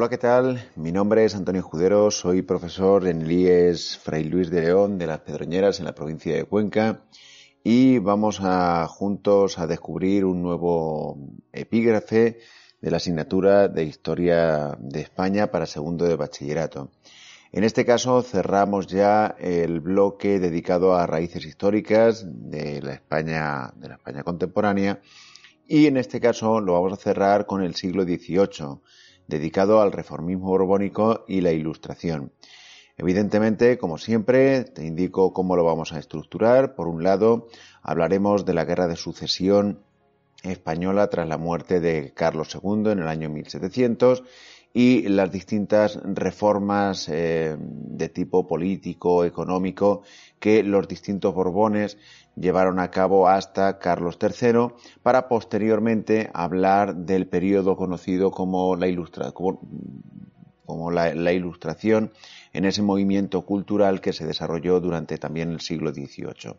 Hola, ¿qué tal? Mi nombre es Antonio Judero, soy profesor en el IES Fray Luis de León de las Pedroñeras en la provincia de Cuenca y vamos a juntos a descubrir un nuevo epígrafe de la asignatura de Historia de España para segundo de bachillerato. En este caso cerramos ya el bloque dedicado a raíces históricas de la España, de la España contemporánea y en este caso lo vamos a cerrar con el siglo XVIII dedicado al reformismo borbónico y la ilustración. Evidentemente, como siempre, te indico cómo lo vamos a estructurar. Por un lado, hablaremos de la guerra de sucesión española tras la muerte de Carlos II en el año 1700 y las distintas reformas eh, de tipo político, económico, que los distintos Borbones llevaron a cabo hasta Carlos III, para posteriormente hablar del periodo conocido como la, como, la, Ilustración en ese movimiento cultural que se desarrolló durante también el siglo XVIII.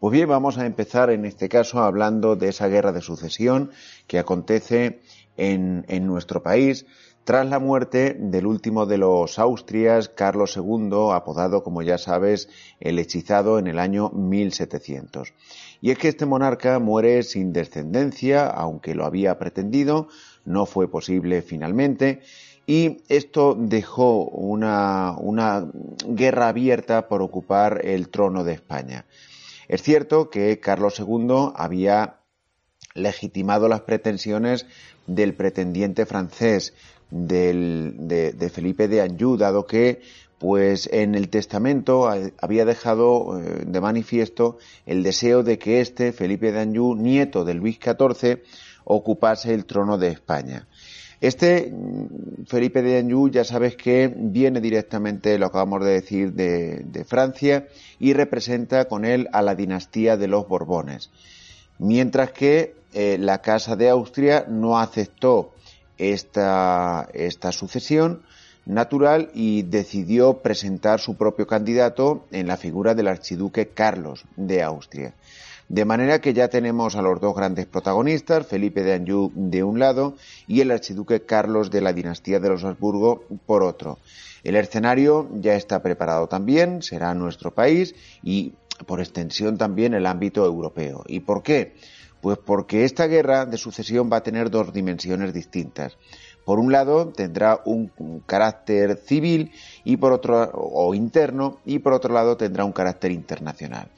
Pues bien, vamos a empezar en este caso hablando de esa guerra de sucesión que acontece en nuestro país tras la muerte del último de los Austrias, Carlos II, apodado, como ya sabes, el hechizado en el año 1700. Y es que este monarca muere sin descendencia, aunque lo había pretendido, no fue posible finalmente, y esto dejó una, una guerra abierta por ocupar el trono de España. Es cierto que Carlos II había legitimado las pretensiones del pretendiente francés de, Felipe de Anjou, dado que pues en el testamento había dejado eh, de manifiesto el deseo de que este, Felipe de Anjou, nieto de Luis XIV, ocupase el trono de España. Este mm, Felipe de Anjou ya sabes que viene directamente, lo acabamos de decir, de, Francia y representa con él a la dinastía de los Borbones. Mientras que eh, la Casa de Austria no aceptó esta, sucesión natural y decidió presentar su propio candidato en la figura del archiduque Carlos de Austria. De manera que ya tenemos a los dos grandes protagonistas, Felipe de Anjou de un lado y el archiduque Carlos de la dinastía de los Habsburgo por otro. El escenario ya está preparado también, será nuestro país y por extensión también el ámbito europeo. ¿Y por qué? Pues porque esta guerra de sucesión va a tener dos dimensiones distintas. Por un lado, tendrá un, carácter civil y por otro o interno y por otro lado tendrá un carácter internacional.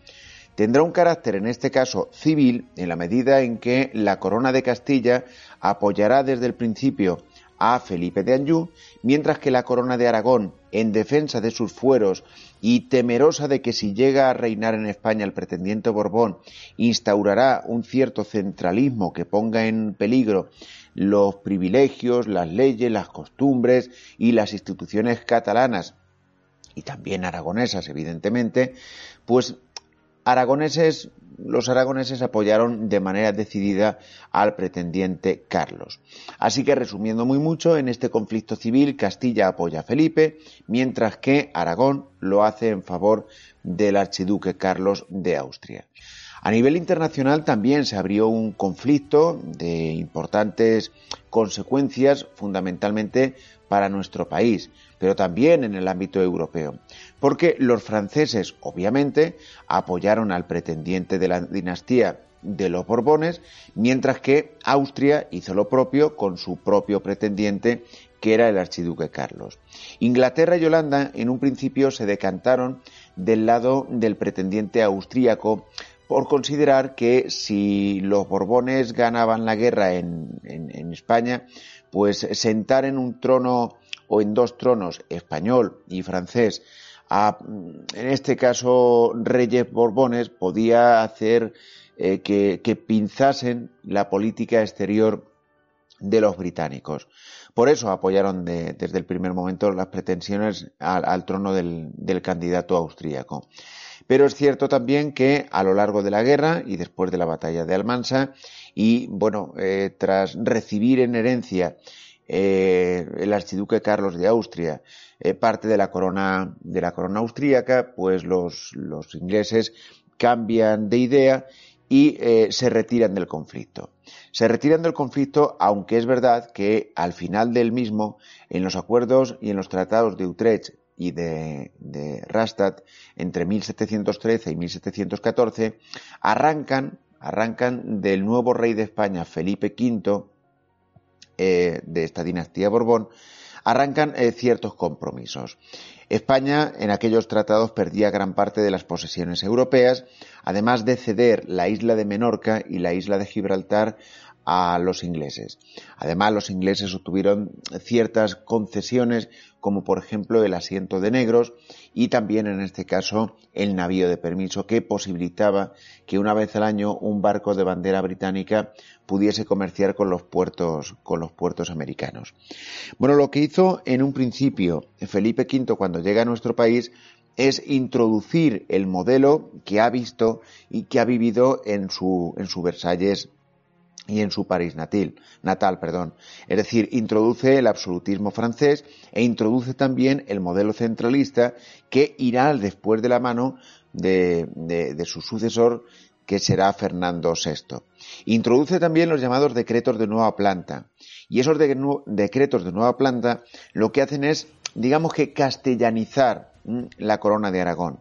Tendrá un carácter en este caso civil en la medida en que la corona de Castilla apoyará desde el principio a Felipe de Anjou, mientras que la corona de Aragón, en defensa de sus fueros y temerosa de que si llega a reinar en España el pretendiente Borbón, instaurará un cierto centralismo que ponga en peligro los privilegios, las leyes, las costumbres y las instituciones catalanas y también aragonesas, evidentemente, pues aragoneses los aragoneses apoyaron de manera decidida al pretendiente Carlos. Así que, resumiendo muy mucho, en este conflicto civil Castilla apoya a Felipe, mientras que Aragón lo hace en favor del archiduque Carlos de Austria. A nivel internacional también se abrió un conflicto de importantes consecuencias, fundamentalmente para nuestro país, pero también en el ámbito europeo, porque los franceses, obviamente, apoyaron al pretendiente de la dinastía de los Borbones, mientras que Austria hizo lo propio con su propio pretendiente, que era el archiduque Carlos. Inglaterra y Holanda en un principio se decantaron del lado del pretendiente austríaco por considerar que si los Borbones ganaban la guerra en, en España, pues sentar en un trono o en dos tronos, español y francés, en este caso, Reyes Borbones podía hacer eh, que, pinzasen la política exterior de los británicos. Por eso apoyaron desde el primer momento las pretensiones al, trono del, candidato austríaco. Pero es cierto también que a lo largo de la guerra y después de la batalla de Almansa y bueno, eh, tras recibir en herencia eh, el archiduque Carlos de Austria parte de la corona de la corona austríaca, pues los, los ingleses cambian de idea y eh, se retiran del conflicto. Se retiran del conflicto, aunque es verdad que al final del mismo, en los acuerdos y en los tratados de Utrecht y de, de Rastatt, entre 1713 y 1714, arrancan, arrancan del nuevo rey de España, Felipe V, eh, de esta dinastía Borbón, arrancan eh, ciertos compromisos. España en aquellos tratados perdía gran parte de las posesiones europeas, además de ceder la isla de Menorca y la isla de Gibraltar a los ingleses. Además, los ingleses obtuvieron ciertas concesiones, como por ejemplo el asiento de negros y también en este caso el navío de permiso que posibilitaba que una vez al año un barco de bandera británica pudiese comerciar con los puertos con los puertos americanos. Bueno, lo que hizo en un principio Felipe V cuando llega a nuestro país es introducir el modelo que ha visto y que ha vivido en su, en su Versalles y en su París natal, natal, perdón. Es decir, introduce el absolutismo francés e introduce también el modelo centralista que irá después de la mano de, de su sucesor que será Fernando VI. Introduce también los llamados decretos de nueva planta. Y esos decretos de nueva planta lo que hacen es, digamos que castellanizar la corona de Aragón.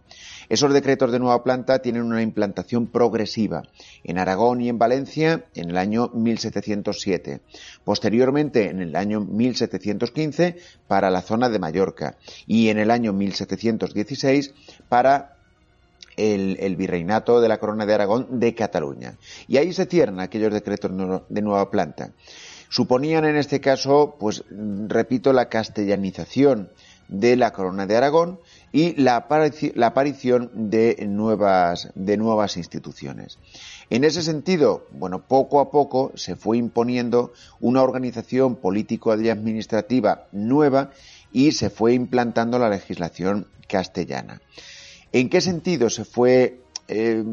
Esos decretos de nueva planta tienen una implantación progresiva en Aragón y en Valencia en el año 1707. Posteriormente, en el año 1715, para la zona de Mallorca y en el año 1716 para el, virreinato de la Corona de Aragón de Cataluña. Y ahí se cierran aquellos decretos de nueva planta. Suponían en este caso, pues repito, la castellanización de la Corona de Aragón y la, aparición de nuevas, de nuevas instituciones. En ese sentido, bueno, poco a poco se fue imponiendo una organización político y administrativa nueva y se fue implantando la legislación castellana. ¿En qué sentido se fue eh,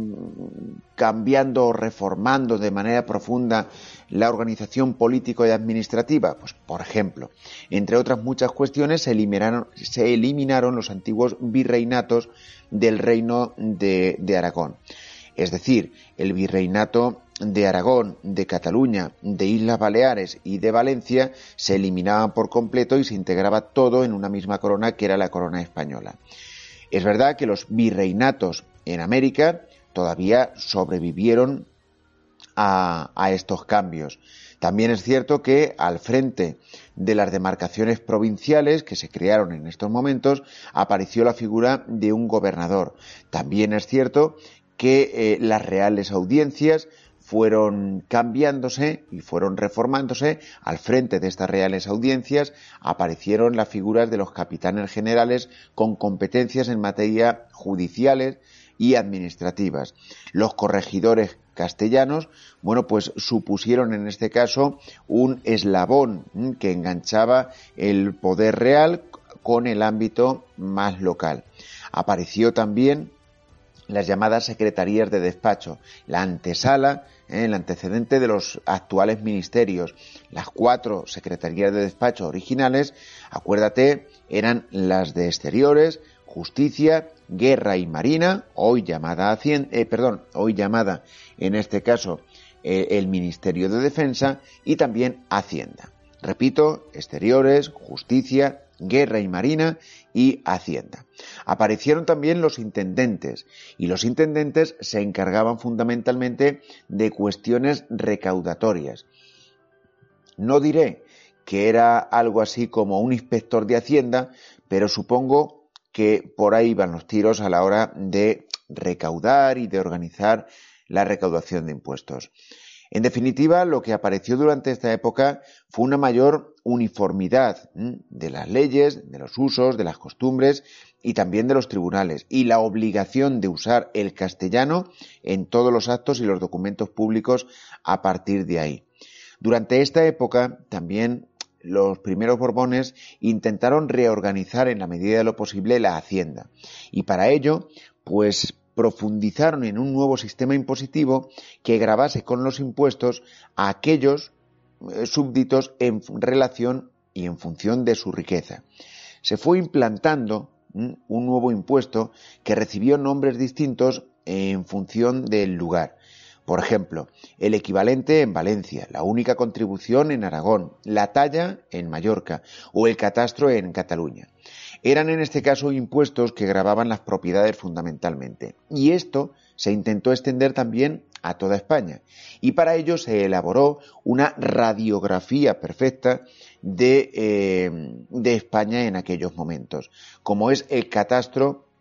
cambiando o reformando de manera profunda la organización político y administrativa? Pues, por ejemplo, entre otras muchas cuestiones, se eliminaron, se eliminaron los antiguos virreinatos del reino de, de Aragón. Es decir, el virreinato de Aragón, de Cataluña, de Islas Baleares y de Valencia se eliminaban por completo y se integraba todo en una misma corona que era la corona española. Es verdad que los virreinatos en América todavía sobrevivieron a, estos cambios. También es cierto que al frente de las demarcaciones provinciales que se crearon en estos momentos apareció la figura de un gobernador. También es cierto que eh, las reales audiencias fueron cambiándose y fueron reformándose. Al frente de estas reales audiencias aparecieron las figuras de los capitanes generales con competencias en materia judiciales y administrativas. Los corregidores castellanos, bueno, pues supusieron en este caso un eslabón que enganchaba el poder real con el ámbito más local. Apareció también las llamadas secretarías de despacho, la antesala, ¿eh? el antecedente de los actuales ministerios. Las cuatro secretarías de despacho originales, acuérdate, eran las de exteriores, justicia, guerra y marina, hoy llamada eh, hoy llamada en este caso eh, el Ministerio de Defensa y también Hacienda. Repito, exteriores, justicia, guerra y marina y hacienda. Aparecieron también los intendentes y los intendentes se encargaban fundamentalmente de cuestiones recaudatorias. No diré que era algo así como un inspector de hacienda, pero supongo que por ahí van los tiros a la hora de recaudar y de organizar la recaudación de impuestos. En definitiva, lo que apareció durante esta época fue una mayor uniformidad de las leyes, de los usos, de las costumbres y también de los tribunales y la obligación de usar el castellano en todos los actos y los documentos públicos a partir de ahí. Durante esta época también los primeros Borbones intentaron reorganizar en la medida de lo posible la hacienda y para ello pues profundizaron en un nuevo sistema impositivo que grabase con los impuestos a aquellos eh, súbditos en relación y en función de su riqueza. Se fue implantando un nuevo impuesto que recibió nombres distintos en función del lugar. Por ejemplo, el equivalente en Valencia, la única contribución en Aragón, la talla en Mallorca o el catastro en Cataluña. Eran en este caso impuestos que grababan las propiedades fundamentalmente. Y esto se intentó extender también a toda España. Y para ello se elaboró una radiografía perfecta de, eh, de España en aquellos momentos, como es el catastro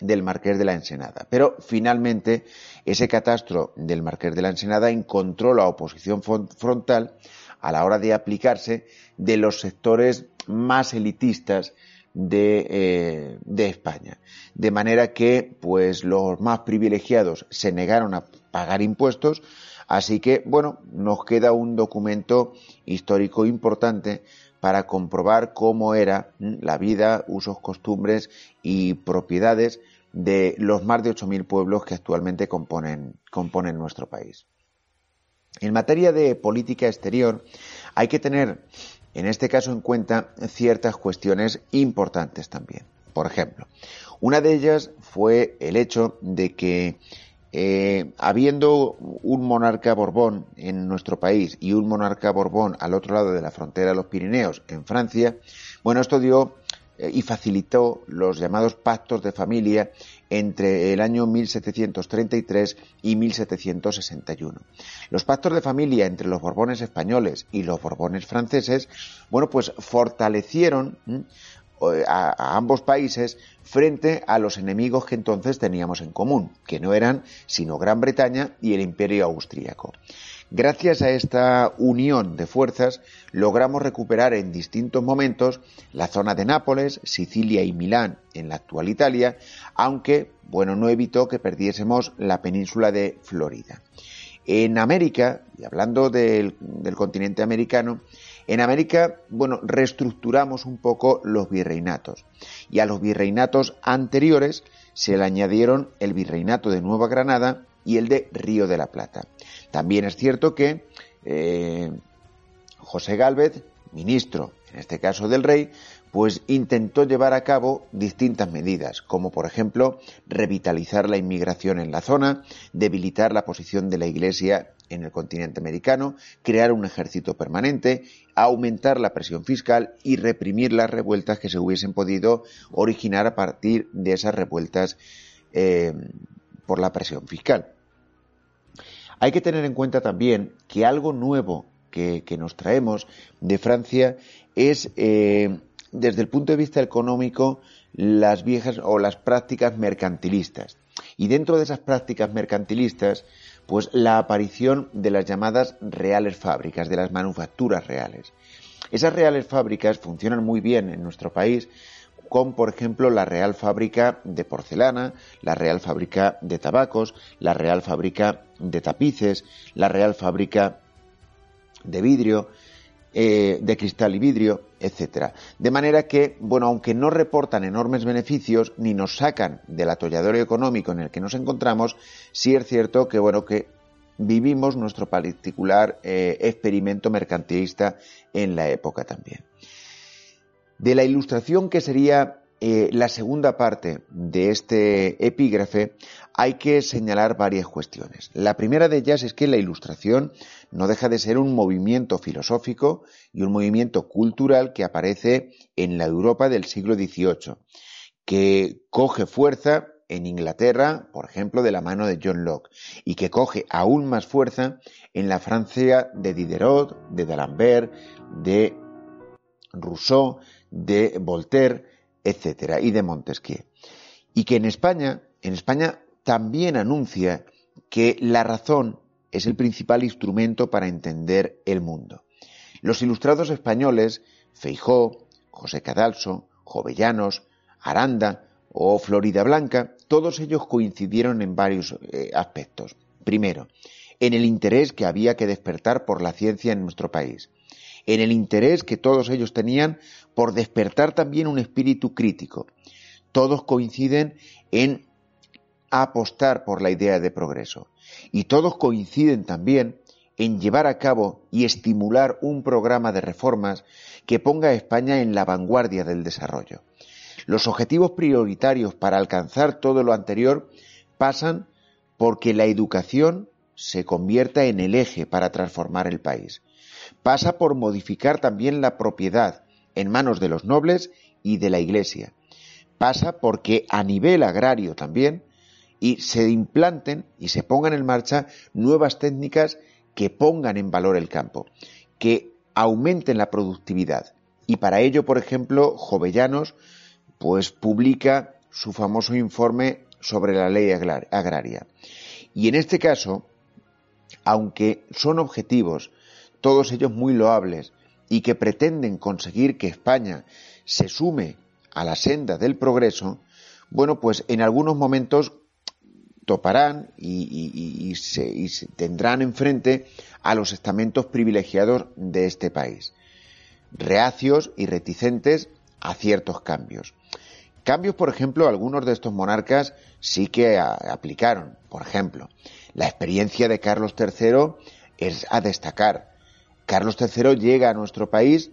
del Marqués de la Ensenada. Pero finalmente ese catastro del Marqués de la Ensenada encontró la oposición frontal a la hora de aplicarse de los sectores más elitistas eh, de, España. De manera que, pues, los más privilegiados se negaron a pagar impuestos, así que, bueno, nos queda un documento histórico importante para comprobar cómo era la vida, usos, costumbres y propiedades de los más de 8.000 pueblos que actualmente componen, componen nuestro país. En materia de política exterior, hay que tener en este caso en cuenta ciertas cuestiones importantes también. Por ejemplo, una de ellas fue el hecho de que eh, habiendo un monarca Borbón en nuestro país y un monarca Borbón al otro lado de la frontera de los Pirineos, en Francia, bueno, esto dio eh, y facilitó los llamados pactos de familia entre el año 1733 y 1761. Los pactos de familia entre los Borbones españoles y los Borbones franceses, bueno, pues fortalecieron a, ambos países frente a los enemigos que entonces teníamos en común, que no eran sino Gran Bretaña y el Imperio Austríaco. Gracias a esta unión de fuerzas logramos recuperar en distintos momentos la zona de Nápoles, Sicilia y Milán en la actual Italia, aunque, bueno, no evitó que perdiésemos la península de Florida. En América, y hablando del, del continente americano, en América, bueno, reestructuramos un poco los virreinatos y a los virreinatos anteriores se le añadieron el virreinato de Nueva Granada y el de Río de la Plata. También es cierto que eh, José Gálvez, ministro, en este caso del rey, pues intentó llevar a cabo distintas medidas, como por ejemplo revitalizar la inmigración en la zona, debilitar la posición de la Iglesia en el continente americano, crear un ejército permanente, aumentar la presión fiscal y reprimir las revueltas que se hubiesen podido originar a partir de esas revueltas eh, por la presión fiscal. Hay que tener en cuenta también que algo nuevo que, nos traemos de Francia es, eh, desde el punto de vista económico, las viejas o las prácticas mercantilistas. Y dentro de esas prácticas mercantilistas, pues la aparición de las llamadas reales fábricas, de las manufacturas reales. Esas reales fábricas funcionan muy bien en nuestro país con, por ejemplo, la Real Fábrica de Porcelana, la Real Fábrica de Tabacos, la Real Fábrica de Tapices, la Real Fábrica de Vidrio, eh, de cristal y vidrio, etcétera. De manera que, bueno, aunque no reportan enormes beneficios ni nos sacan del atolladero económico en el que nos encontramos, sí es cierto que, bueno, que vivimos nuestro particular eh, experimento mercantilista en la época también. De la ilustración que sería eh, la segunda parte de este epígrafe, hay que señalar varias cuestiones. La primera de ellas es que la ilustración no deja de ser un movimiento filosófico y un movimiento cultural que aparece en la Europa del siglo XVIII, que coge fuerza en Inglaterra, por ejemplo, de la mano de John Locke, y que coge aún más fuerza en la Francia de Diderot, de D'Alembert, de Rousseau, de Voltaire, etcétera, y de Montesquieu. Y que en España, en España también anuncia que la razón es el principal instrumento para entender el mundo. Los ilustrados españoles, Feijó, José Cadalso, Jovellanos, Aranda, o Florida Blanca, todos ellos coincidieron en varios eh, aspectos. Primero, en el interés que había que despertar por la ciencia en nuestro país, en el interés que todos ellos tenían por despertar también un espíritu crítico. Todos coinciden en apostar por la idea de progreso y todos coinciden también en llevar a cabo y estimular un programa de reformas que ponga a España en la vanguardia del desarrollo. Los objetivos prioritarios para alcanzar todo lo anterior pasan porque la educación se convierta en el eje para transformar el país. Pasa por modificar también la propiedad en manos de los nobles y de la Iglesia. Pasa porque a nivel agrario también y se implanten y se pongan en marcha nuevas técnicas que pongan en valor el campo, que aumenten la productividad. Y para ello, por ejemplo, Jovellanos pues publica su famoso informe sobre la ley agraria. Y en este caso, aunque son objetivos, todos ellos muy loables, y que pretenden conseguir que España se sume a la senda del progreso, bueno, pues en algunos momentos toparán y, se, se, tendrán enfrente a los estamentos privilegiados de este país, reacios y reticentes a ciertos cambios. Cambios, por ejemplo, algunos de estos monarcas sí que aplicaron. Por ejemplo, la experiencia de Carlos III es a destacar. Carlos III llega a nuestro país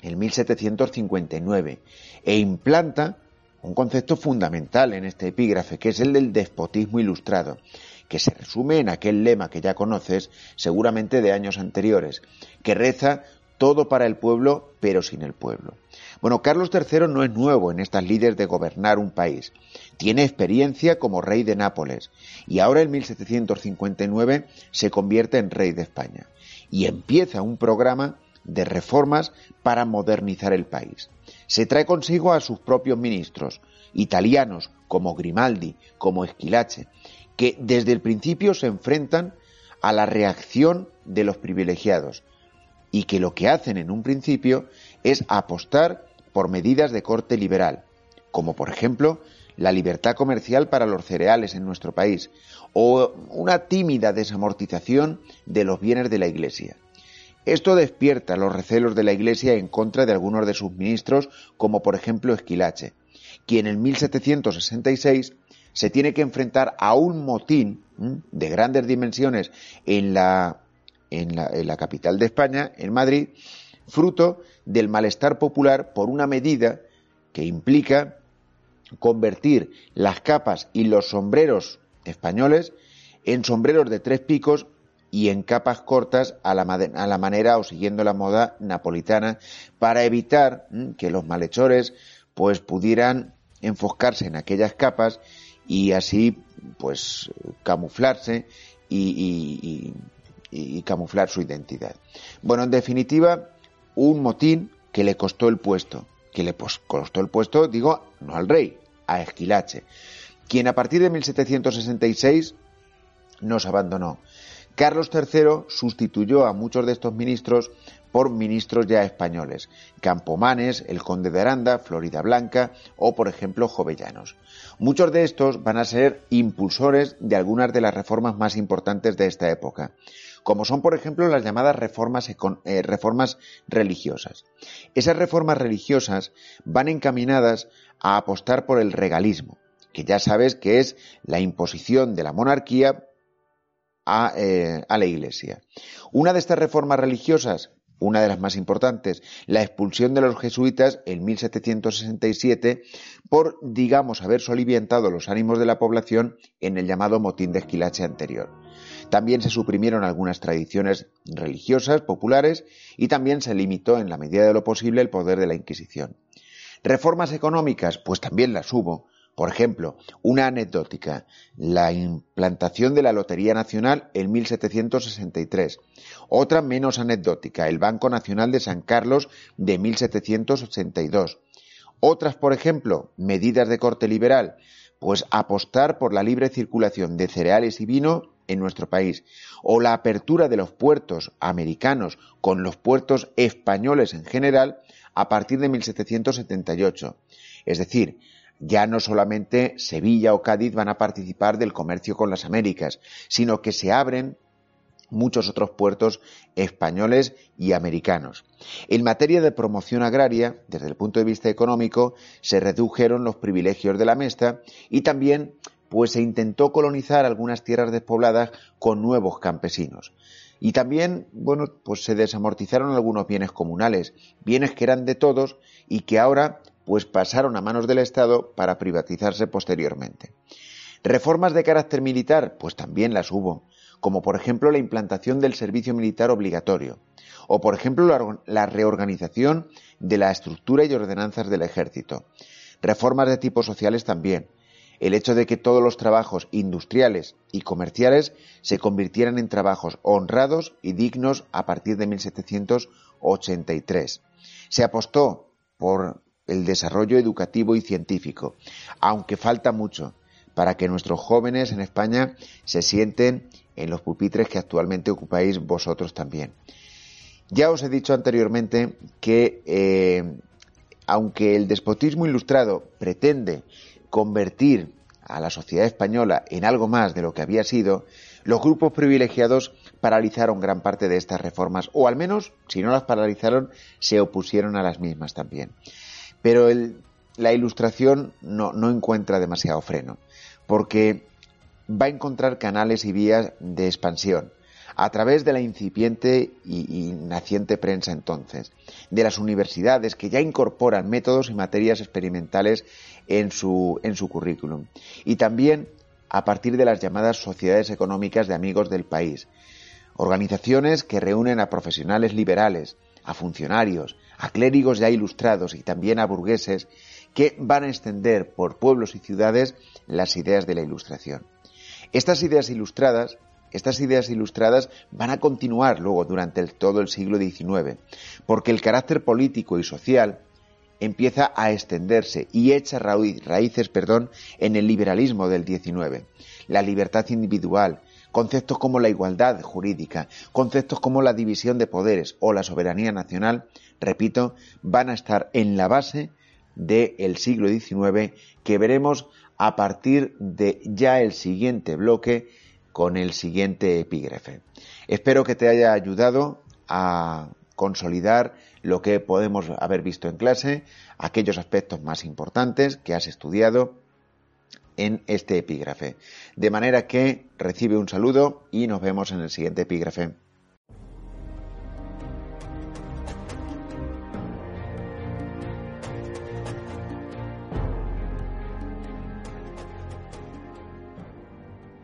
en 1759 e implanta un concepto fundamental en este epígrafe, que es el del despotismo ilustrado, que se resume en aquel lema que ya conoces, seguramente de años anteriores, que reza todo para el pueblo, pero sin el pueblo. Bueno, Carlos III no es nuevo en estas líderes de gobernar un país. Tiene experiencia como rey de Nápoles y ahora en 1759 se convierte en rey de España y empieza un programa de reformas para modernizar el país. Se trae consigo a sus propios ministros, italianos como Grimaldi, como Esquilache, que desde el principio se enfrentan a la reacción de los privilegiados y que lo que hacen en un principio es apostar por medidas de corte liberal, como por ejemplo la libertad comercial para los cereales en nuestro país o una tímida desamortización de los bienes de la Iglesia. Esto despierta los recelos de la Iglesia en contra de algunos de sus ministros, como por ejemplo Esquilache, quien en 1766 se tiene que enfrentar a un motín de grandes dimensiones en la, en la, en la capital de España, en Madrid, fruto del malestar popular por una medida que implica convertir las capas y los sombreros españoles en sombreros de tres picos y en capas cortas a la, manera o siguiendo la moda napolitana para evitar que los malhechores pues pudieran enfoscarse en aquellas capas y así pues camuflarse y, y camuflar su identidad. Bueno, en definitiva, un motín que le costó el puesto, que le costó el puesto, digo, no al rey, a Esquilache, quien a partir de 1766 nos abandonó. Carlos III sustituyó a muchos de estos ministros por ministros ya españoles, Campomanes, el conde de Aranda, Florida Blanca o, por ejemplo, Jovellanos. Muchos de estos van a ser impulsores de algunas de las reformas más importantes de esta época como son, por ejemplo, las llamadas reformas, eh, religiosas. Esas reformas religiosas van encaminadas a apostar por el regalismo, que ya sabes que es la imposición de la monarquía a, eh, a, la Iglesia. Una de estas reformas religiosas, una de las más importantes, la expulsión de los jesuitas en 1767 por, digamos, haber soliviantado los ánimos de la población en el llamado motín de Esquilache anterior. También se suprimieron algunas tradiciones religiosas populares y también se limitó en la medida de lo posible el poder de la Inquisición. Reformas económicas, pues también las hubo. Por ejemplo, una anecdótica, la implantación de la Lotería Nacional en 1763. Otra menos anecdótica, el Banco Nacional de San Carlos de 1782. Otras, por ejemplo, medidas de corte liberal, pues apostar por la libre circulación de cereales y vino en nuestro país, o la apertura de los puertos americanos con los puertos españoles en general a partir de 1778. Es decir, ya no solamente Sevilla o Cádiz van a participar del comercio con las Américas, sino que se abren muchos otros puertos españoles y americanos. En materia de promoción agraria, desde el punto de vista económico, se redujeron los privilegios de la mesta y también pues se intentó colonizar algunas tierras despobladas con nuevos campesinos. Y también, bueno, pues se desamortizaron algunos bienes comunales, bienes que eran de todos y que ahora pues pasaron a manos del Estado para privatizarse posteriormente. Reformas de carácter militar, pues también las hubo, como por ejemplo la implantación del servicio militar obligatorio, o por ejemplo la, reorganización de la estructura y ordenanzas del ejército. Reformas de tipo sociales también, el hecho de que todos los trabajos industriales y comerciales se convirtieran en trabajos honrados y dignos a partir de 1783. Se apostó por el desarrollo educativo y científico, aunque falta mucho para que nuestros jóvenes en España se sienten en los pupitres que actualmente ocupáis vosotros también. Ya os he dicho anteriormente que eh, aunque el despotismo ilustrado pretende convertir a la sociedad española en algo más de lo que había sido, los grupos privilegiados paralizaron gran parte de estas reformas, o al menos, si no las paralizaron, se opusieron a las mismas también. Pero la ilustración no, encuentra demasiado freno, porque va a encontrar canales y vías de expansión a través de la incipiente y, naciente prensa entonces, de las universidades que ya incorporan métodos y materias experimentales en su, en su currículum, y también a partir de las llamadas sociedades económicas de amigos del país, organizaciones que reúnen a profesionales liberales, a funcionarios, a clérigos ya ilustrados y también a burgueses que van a extender por pueblos y ciudades las ideas de la ilustración. Estas ideas ilustradas estas ideas ilustradas van a continuar luego durante todo el siglo XIX, porque el carácter político y social empieza a extenderse y echa raíces perdón, en el liberalismo del XIX. La libertad individual, conceptos como la igualdad jurídica, conceptos como la división de poderes o la soberanía nacional, repito, van a estar en la base del siglo XIX que veremos a partir de ya el siguiente bloque con el siguiente epígrafe. Espero que te haya ayudado a consolidar lo que podemos haber visto en clase, aquellos aspectos más importantes que has estudiado en este epígrafe. De manera que recibe un saludo y nos vemos en el siguiente epígrafe.